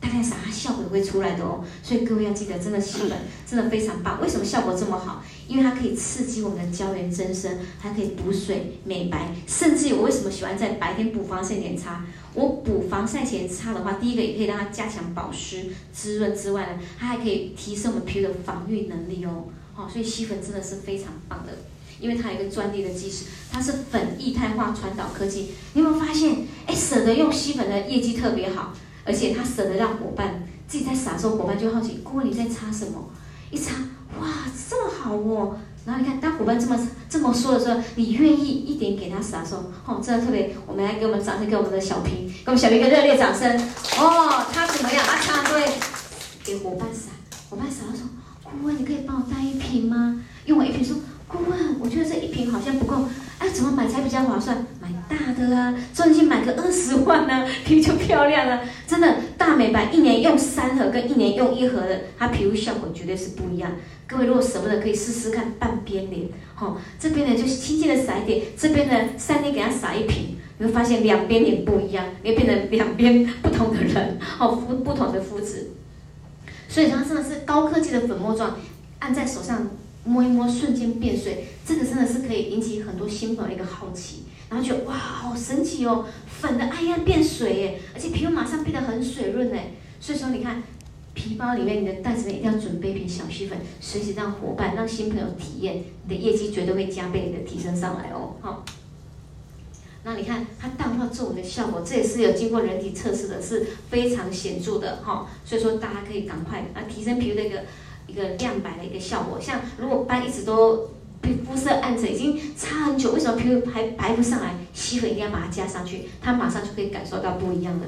大量撒，它效果也会出来的哦，所以各位要记得，真的吸粉 真的非常棒。为什么效果这么好？因为它可以刺激我们的胶原增生，还可以补水美白，甚至我为什么喜欢在白天补防晒前擦？我补防晒前擦的话，第一个也可以让它加强保湿滋润之外呢，它还可以提升我们皮肤的防御能力哦。好，所以吸粉真的是非常棒的，因为它有一个专利的技术，它是粉液态化传导科技。你有没有发现？哎，舍得用吸粉的业绩特别好。而且他舍得让伙伴自己在撒的时候，伙伴就好奇，顾问你在擦什么？一擦，哇，这么好哦！然后你看，当伙伴这么这么说的时候，你愿意一点给他撒的时候，哦，真的特别。我们来给我们掌声，给我们的小平，给我们小平一个热烈掌声。哦，他怎么样？他对，给伙伴撒，伙伴撒的时候，顾问你可以帮我带一瓶吗？用我一瓶说，顾问，我觉得这一瓶好像不够。哎，怎么买才比较划算？买大的啊，钻进去买个二十万呢，啊，皮肤就漂亮了。真的，大美白一年用三盒跟一年用一盒的，它皮肤效果绝对是不一样。各位如果舍不得，可以试试看半边脸。好，哦，这边呢就轻轻的撒一点，这边呢三天给它撒一瓶，你会发现两边脸不一样，你会变成两边不同的人，哦，肤不同的肤质。所以它真的是高科技的粉末状，按在手上。摸一摸，瞬间变水，这个真的是可以引起很多新朋友一个好奇，然后觉得哇，好神奇哦，粉的哎呀变水耶，而且皮肤马上变得很水润哎，所以说你看，皮包里面你的袋子里面一定要准备一瓶小吸粉，随时让伙伴、让新朋友体验，你的业绩绝对会加倍的提升上来哦。好，那你看它淡化皱纹的效果，这也是有经过人体测试的，是非常显著的哈。所以说大家可以赶快啊提升皮肤的一个。一个亮白的一个效果，像如果斑一直都皮肤色暗沉，已经擦很久，为什么皮肤还白不上来？吸粉一定要把它加上去，它马上就可以感受到不一样的。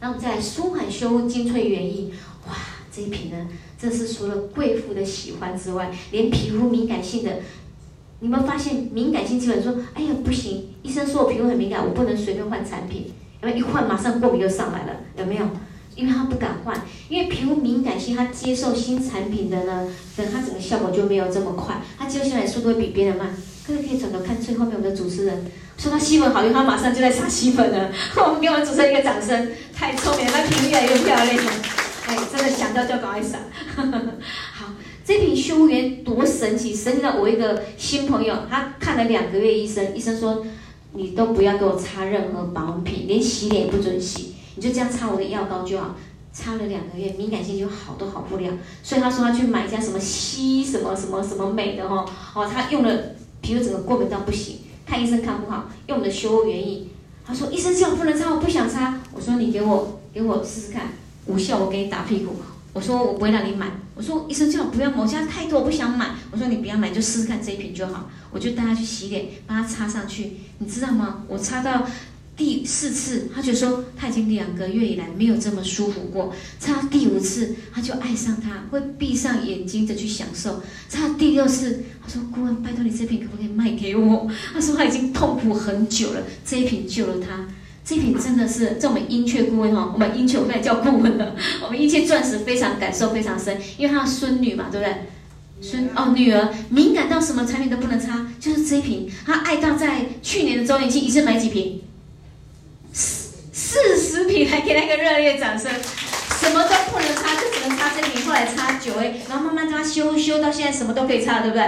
那我们再来舒缓修护精粹原液，哇，这一瓶呢，这是除了贵妇的喜欢之外，连皮肤敏感性的，你们发现敏感性基本说，哎呀不行，医生说我皮肤很敏感，我不能随便换产品，因为一换马上过敏就上来了，有没有？因为他不敢换，因为皮肤敏感性，他接受新产品的呢，等他整个效果就没有这么快，他接受下来速度会比别人慢。各位可以转头看最后面我们的主持人，说他吸粉好用，他马上就在撒吸粉了。我们给我们主持人一个掌声，太聪明了，他皮肤越来越漂亮了。哎，真的想到就赶快撒。好，这瓶修护原多神奇！神奇到我一个新朋友，他看了两个月医生，医生说你都不要给我擦任何保养品，连洗脸也不准洗。你就这样擦我的药膏就好，擦了两个月，敏感性就好都好不了。所以他说他去买一家什么西什么什么什么美的哈，哦，他用了皮肤整个过敏到不行，看医生看不好，用的修护原液。他说医生叫我不能擦，我不想擦。我说你给我给我试试看，无效我给你打屁股。我说我不会让你买。我说医生叫我不要某家太多，我不想买。我说你不要买，就试试看这一瓶就好。我就带他去洗脸，帮他擦上去。你知道吗？我擦到。第四次，他就说他已经两个月以来没有这么舒服过。擦第五次，他就爱上它，会闭上眼睛的去享受。擦第六次，他说：“顾问，拜托你这瓶可不可以卖给我？”他说他已经痛苦很久了，这一瓶救了他。这一瓶真的是，在我们英雀顾问哈，我们英雀我现在叫顾问了，我们英雀钻石非常感受非常深，因为他的孙女嘛，对不对？孙哦，女儿敏感到什么产品都不能擦，就是这一瓶。她爱到在去年的周年庆一次买几瓶？四十瓶，来给她一个热烈掌声。什么都不能擦，就只能擦这瓶。后来擦久哎，然后慢慢让它修修到现在什么都可以擦，对不对？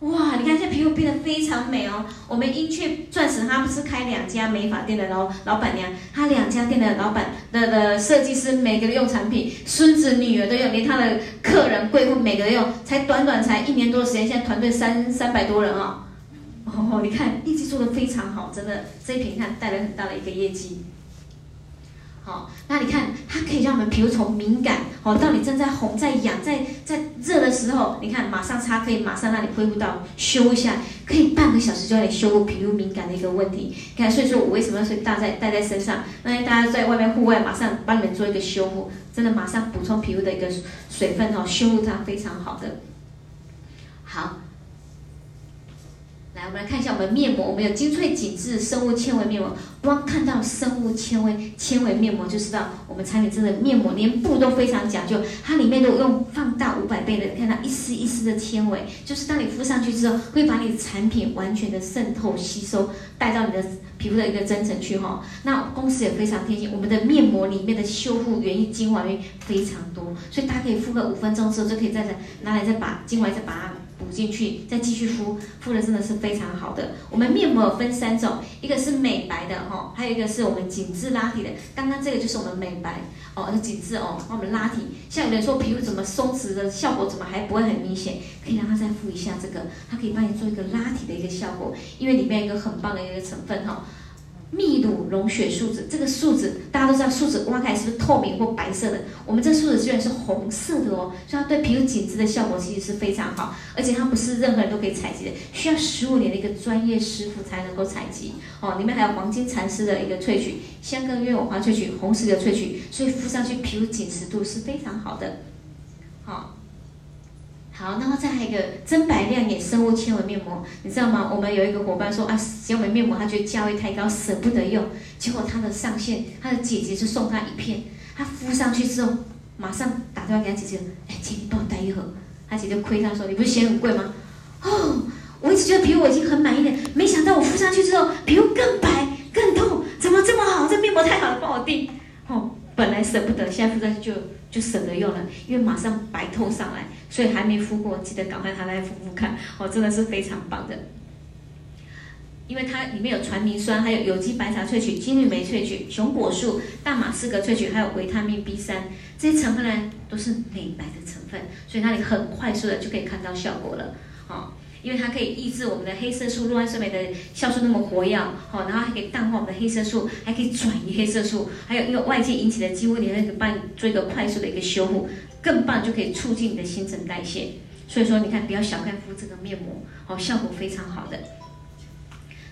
哇，你看现在皮肤变得非常美哦。我们英雀钻石，他不是开两家美发店的老老板娘，他两家店的老板的的设计师，每个人用产品，孙子女儿都用，连他的客人贵妇每个人用，才短短才一年多的时间，现在团队三三百多人啊、哦。哦，你看业绩做得非常好，真的这一瓶看带来很大的一个业绩。好，那你看，它可以让我们皮肤从敏感，哦，到你正在红、在痒、在在热的时候，你看马上擦，可以马上让你恢复到修一下，可以半个小时就让你修复皮肤敏感的一个问题。看，所以说我为什么要说带在带在身上？那大家在外面户外，马上帮你们做一个修复，真的马上补充皮肤的一个水分哦，修复它非常好的。好。来，我们来看一下我们面膜，我们有精粹紧致生物纤维面膜。光看到生物纤维纤维面膜就知道，我们产品真的面膜连布都非常讲究，它里面都用放大五百倍的，看到一丝一丝的纤维，就是当你敷上去之后，会把你的产品完全的渗透吸收，带到你的皮肤的一个真层去哈。那公司也非常贴心，我们的面膜里面的修复原液精华液非常多，所以大家可以敷个五分钟之后，就可以再拿来再把精华再把它。补进去，再继续敷，敷的真的是非常好的。我们面膜有分三种，一个是美白的哈，还有一个是我们紧致拉提的。刚刚这个就是我们美白哦，紧致哦，那我们拉提。像有人说皮肤怎么松弛的效果怎么还不会很明显，可以让他再敷一下这个，它可以帮你做一个拉提的一个效果，因为里面有一个很棒的一个成分哈。秘鲁溶血树脂，这个树脂家都知道，树脂挖开是不是透明或白色的？我们这树脂居然是红色的哦，所以它对皮肤紧致的效果其实是非常好，而且它不是任何人都可以采集的，需要十五年的一个专业师傅才能够采集哦。里面还有黄金蚕丝的一个萃取，香根鸢尾花萃取，红石榴萃取，所以敷上去皮肤紧实度是非常好的，好，然后再还有一个真白亮眼生物纤维面膜，你知道吗？我们有一个伙伴说啊，使用我们面膜，他觉得价位太高，舍不得用。结果他的上线，他的姐姐就送他一片，他敷上去之后，马上打电话给他姐姐，哎，姐，你帮我带一盒。他姐姐亏他说，你不是嫌很贵吗？哦，我一直觉得皮肤我已经很满意了，没想到我敷上去之后，皮肤更白更透，怎么这么好？这面膜太好了，帮我订。哦，本来舍不得，现在敷上去就就舍得用了，因为马上白透上来。所以还没敷过，记得赶快拿来敷敷看哦，真的是非常棒的。因为它里面有传明酸，还有有机白茶萃取、金缕梅萃取、熊果树、大马士革萃取，还有维他命 B 三，这些成分呢都是美白的成分，所以那里很快速的就可以看到效果了，哦。因为它可以抑制我们的黑色素，酪氨酸酶的酵素那么活跃，好，然后还可以淡化我们的黑色素，还可以转移黑色素，还有因为外界引起的肌肤里面可以帮你做一个快速的一个修复，更棒就可以促进你的新陈代谢。所以说，你看不要小看敷这个面膜，好，效果非常好的。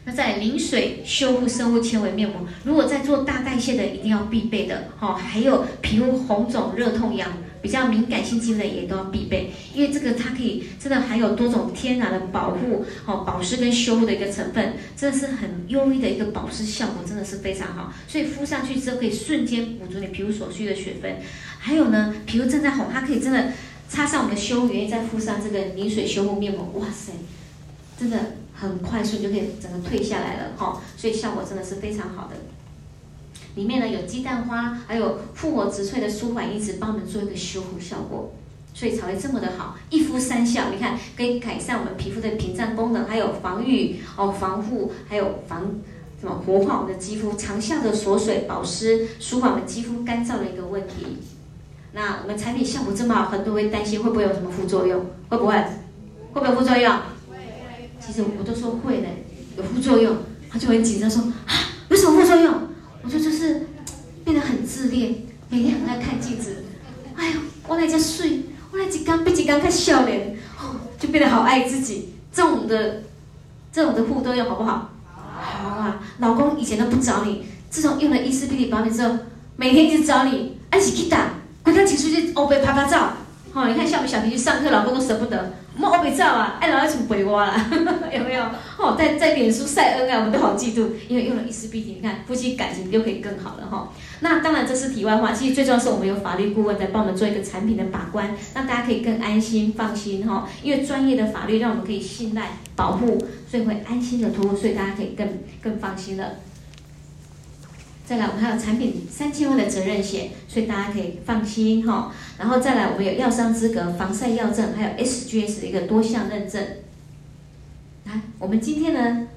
那在临水修复生物纤维面膜，如果在做大代谢的，一定要必备的，好，还有皮肤红肿、热痛痒。比较敏感性肌肤的也都要必备，因为这个它可以真的含有多种天然的保护、哦保湿跟修护的一个成分，真的是很优异的一个保湿效果，真的是非常好。所以敷上去之后可以瞬间补足你皮肤所需的水分。还有呢，皮肤正在红，它可以真的擦上我们的修护原液，再敷上这个凝水修护面膜，哇塞，真的很快速就可以整个退下来了哈、哦，所以效果真的是非常好的。里面呢有鸡蛋花，还有复活植萃的舒缓因子，帮我们做一个修复效果，所以才会这么的好，一敷三效。你看，可以改善我们皮肤的屏障功能，还有防御哦、防护，还有防什么活化我们的肌肤，长效的锁水保湿，舒缓我们肌肤干燥的一个问题。那我们产品效果这么好，很多人会担心会不会有什么副作用？会不会？会不会副作用？其实我都说会的，有副作用，他就很紧张说啊，有什么副作用？我说就是 变得很自恋，每天很爱看镜子。哎呦，我那家睡，我那几刚比几刚看笑脸，哦，就变得好爱自己。这种的，这种的护作用好不好？好啊。老公以前都不找你，自从用了伊思碧媞保养之后，每天一直找你，一起去打，快快请出去欧贝拍拍照。好，你看像我们小皮上课，老公都舍不得，我们欧北照啊，哎，老要请回我啦，有没有？哦，在在脸书晒恩爱，我们都好嫉妒，因为用了一丝碧媞，你看夫妻感情就可以更好了哈。那当然这是题外话，其实最重要是我们有法律顾问在帮我们做一个产品的把关，让大家可以更安心放心哈。因为专业的法律让我们可以信赖保护，所以会安心的托，所以大家可以更更放心了。再来，我们还有产品三千万的责任险，所以大家可以放心哈。然后再来，我们有药商资格、防晒药证，还有 SGS 的一个多项认证。来，我们今天呢，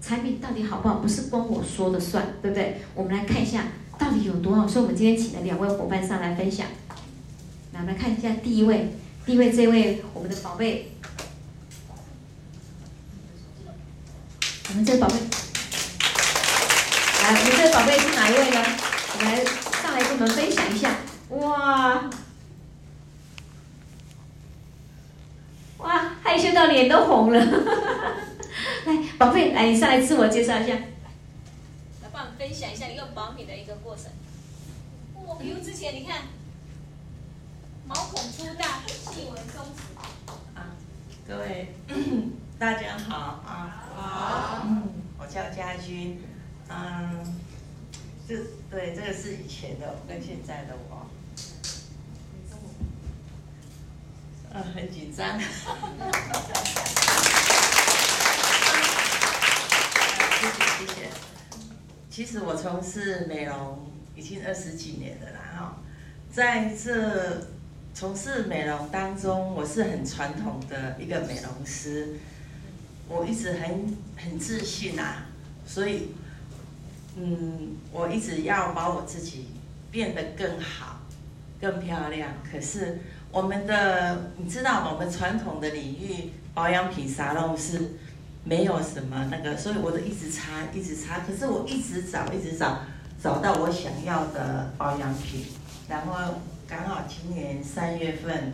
产品到底好不好，不是光我说的算，对不对？我们来看一下到底有多好。所以我们今天请了两位伙伴上来分享。来，我们来看一下第一位，第一位这位我们的宝贝，我们这个宝贝。来，我们这个宝贝哪一位呢？我们来上来跟我们分享一下。哇，哇，害羞到脸都红了。来，宝贝，来，你上来自我介绍一下，来帮我们分享一下你用保养品的一个过程。我比如之前你看，毛孔粗大，细纹松弛。啊，各位 大家好啊。好。嗯，我叫佳君。嗯，这对这个是以前的跟现在的我，嗯，很紧张。谢谢谢谢。其实我从事美容已经二十几年了啦哈，在这从事美容当中，我是很传统的一个美容师，我一直很很自信啊，所以。嗯，我一直要把我自己变得更好、更漂亮。可是我们的，你知道，我们传统的领域保养品沙龙是没有什么那个，所以我都一直擦，一直擦。可是我一直找，一直找，找到我想要的保养品。然后刚好今年三月份，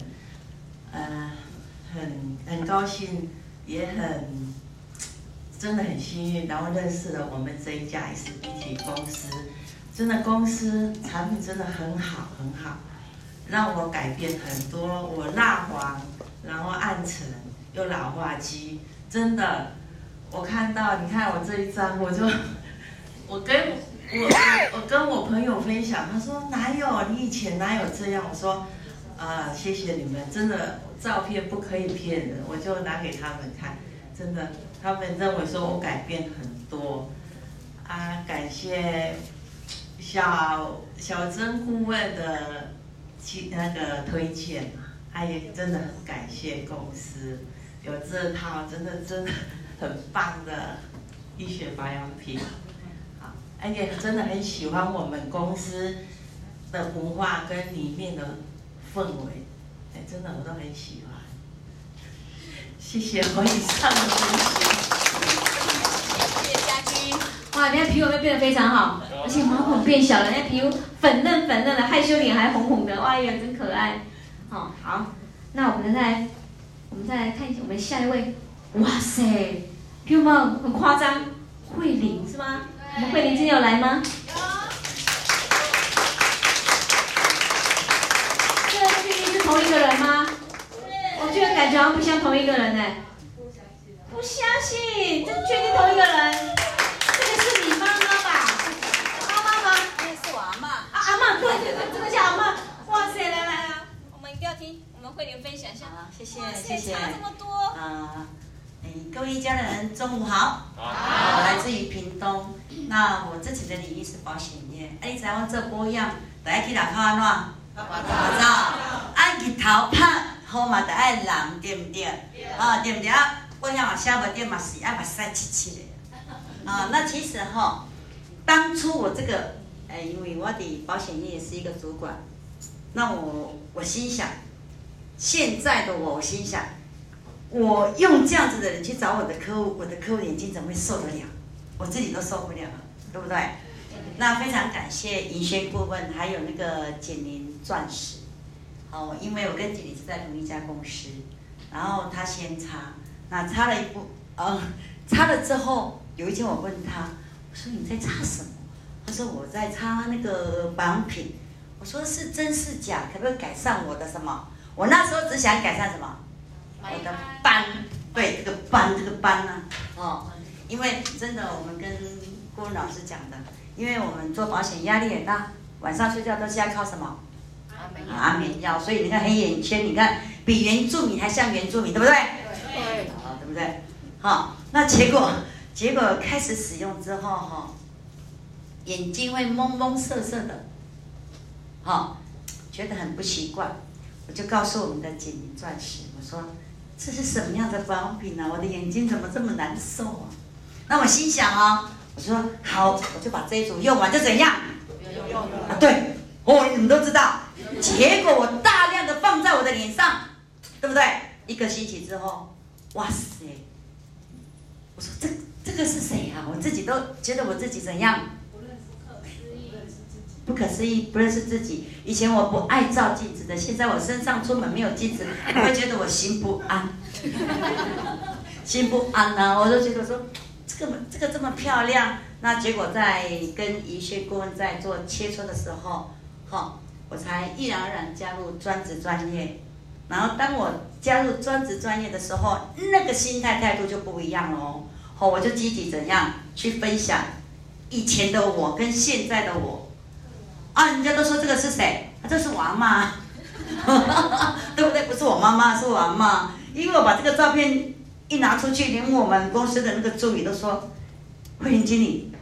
呃，很很高兴，也很。真的很幸运，然后认识了我们这一家 SBT 公司，真的公司产品真的很好很好，让我改变很多。我蜡黄，然后暗沉又老化肌，真的，我看到你看我这一张，我就 我跟我我跟我朋友分享，他说哪有你以前哪有这样？我说啊、呃，谢谢你们，真的照片不可以骗人，我就拿给他们看，真的。他们认为说我改变很多，啊，感谢小小曾顾问的其那个推荐，啊，也真的很感谢公司。有这套真的真的很棒的医学保养品，好，而且真的很喜欢我们公司的文化跟里面的氛围，哎，真的我都很喜欢。谢谢我以上的分享。谢谢佳君。哇，你看皮肤有没有变得非常好？而且毛孔变小了，人家皮肤粉嫩粉嫩的，害羞脸还红红的，哇，呀真可爱。好，好，那我们再来，我们再来看一下我们下一位。哇塞，皮肤吗？很夸张，慧玲是吗？我们慧玲今天有来吗？有。这确定是同一个人吗？我居然感觉好像不像同一个人呢，不相信，不相信，这确定同一个人？这个是你妈妈吧？妈妈吗？那是我阿嬷。啊，阿嬷，对对对，这个叫阿嬷。哇塞，来来来，我们一定要听，我们慧玲分享一下。好，谢谢谢谢。差这么多。啊，哎，各位一家人，中午好。好。我来自于屏东，那我自己的领域是保险业。哎，在我这波样，大家去哪看啊？哪？哪？哪？按去头拍。好嘛，得爱人对不对？啊，对不对啊？我想下午店嘛是爱把晒起起的。啊，那其实哈，当初我这个，哎，因为我的保险业是一个主管，那我我心想，现在的我，我心想，我用这样子的人去找我的客户，我的客户眼睛怎么会受得了？我自己都受不了，对不对？那非常感谢银轩顾问，还有那个简宁钻石。哦，因为我跟姐姐是在同一家公司，然后他先擦，那擦了一部，呃，擦了之后，有一天我问他，我说你在擦什么？他说我在擦那个保养品。我说是真是假？可不可以改善我的什么？我那时候只想改善什么？我的斑，对，这个斑，这个斑呢、啊，哦，因为真的，我们跟顾问老师讲的，因为我们做保险压力也大，晚上睡觉都是要靠什么？安眠药，所以你看黑眼圈，你看比原住民还像原住民，对不对？对，好，对不对？好，那结果结果开始使用之后哈，眼睛会蒙蒙涩涩的，好，觉得很不习惯，我就告诉我们的简明钻石，我说这是什么样的保养品呢？我的眼睛怎么这么难受啊？那我心想啊，我说好，我就把这一组用完就怎样？啊，对，哦，你们都知道？结果我大量的放在我的脸上，对不对？一个星期之后，哇塞！我说这这个是谁啊？我自己都觉得我自己怎样？不可思议，不认识自己。以前我不爱照镜子的，现在我身上出门没有镜子，我会觉得我心不安，心不安呢、啊。我就觉得说，这个这个这么漂亮，那结果在跟一些顾问在做切磋的时候，哈。我才毅然而然加入专职专业，然后当我加入专职专业的时候，那个心态态度就不一样了哦。好，我就积极怎样去分享以前的我跟现在的我。啊，人家都说这个是谁？这是我阿嬷，对不对？不是我妈妈，是我阿嬷。因为我把这个照片一拿出去，连我们公司的那个助理都说：“慧玲经理，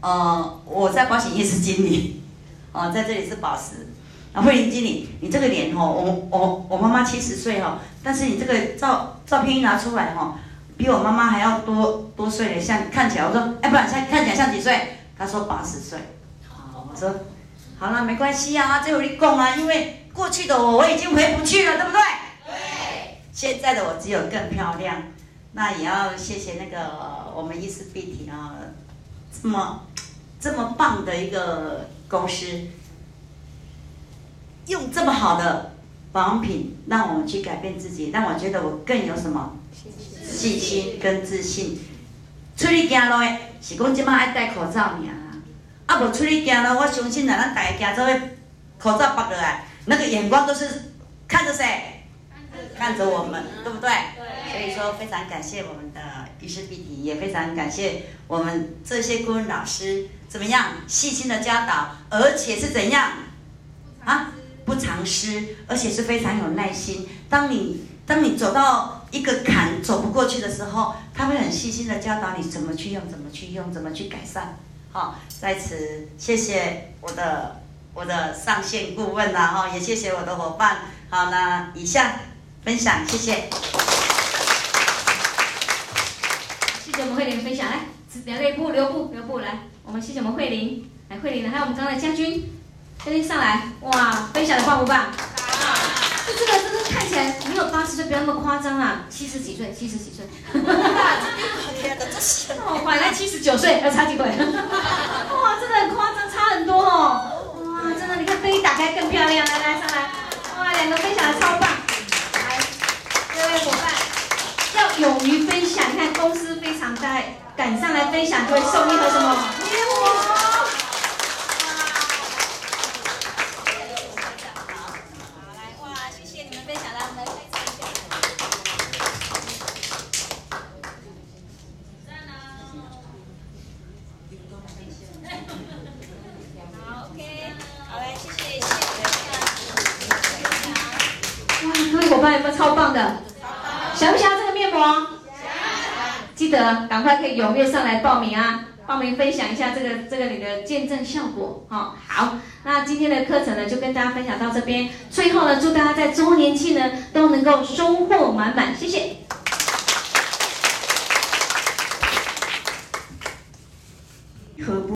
呃，我在保险业是经理。”哦，在这里是宝石。啊，慧玲经理，你这个脸哦，我我我妈妈七十岁哦，但是你这个照照片一拿出来哦，比我妈妈还要多多岁的，像看起来，我说，哎，不然像看起来像几岁？他说八十岁。好，我说，好了，没关系啊，这有你讲啊，因为过去的我我已经回不去了，对不对？对。现在的我只有更漂亮。那也要谢谢那个我们伊丝碧媞啊，这么这么棒的一个。公司用这么好的保养品，让我们去改变自己，让我觉得我更有什么信心跟自信。出去行路的是讲即马爱戴口罩尔啊，无出去行路，我相信啊，咱大家做伙口罩拔落来，那个眼光都是看着谁？看着我们，对不对？对。所以说，非常感谢我们的伊丝碧媞，也非常感谢我们这些顾问老师。怎么样？细心的教导，而且是怎样？啊，不藏私，而且是非常有耐心。当你当你走到一个坎走不过去的时候，他会很细心的教导你怎么去用，怎么去用，怎么去改善。好，在此谢谢我的我的上线顾问啦，哈，也谢谢我的伙伴。好，那以下分享，谢谢。谢谢我我们慧玲分享，来，两位部留步留步来。我们谢谢我们慧玲，来慧玲，还有我们刚才的家军，家军上来，哇，分享的棒不棒？好。就这个，真的看起来没有八十岁，不要那么夸张啊，七十几岁，七十几岁。哦，反来七十九岁，要差几岁？哇，真的很夸张，差很多哦。哇，真的，你看灯一打开更漂亮，来来上来，哇，两个分享的超棒。来，各位伙伴，要勇于分享，你看公司非常在。赶上来分享，就会送一盒什么？没有上来报名啊！报名分享一下这个这个你的见证效果哈。好，那今天的课程呢就跟大家分享到这边。最后呢，祝大家在周年庆呢都能够收获满满。谢谢。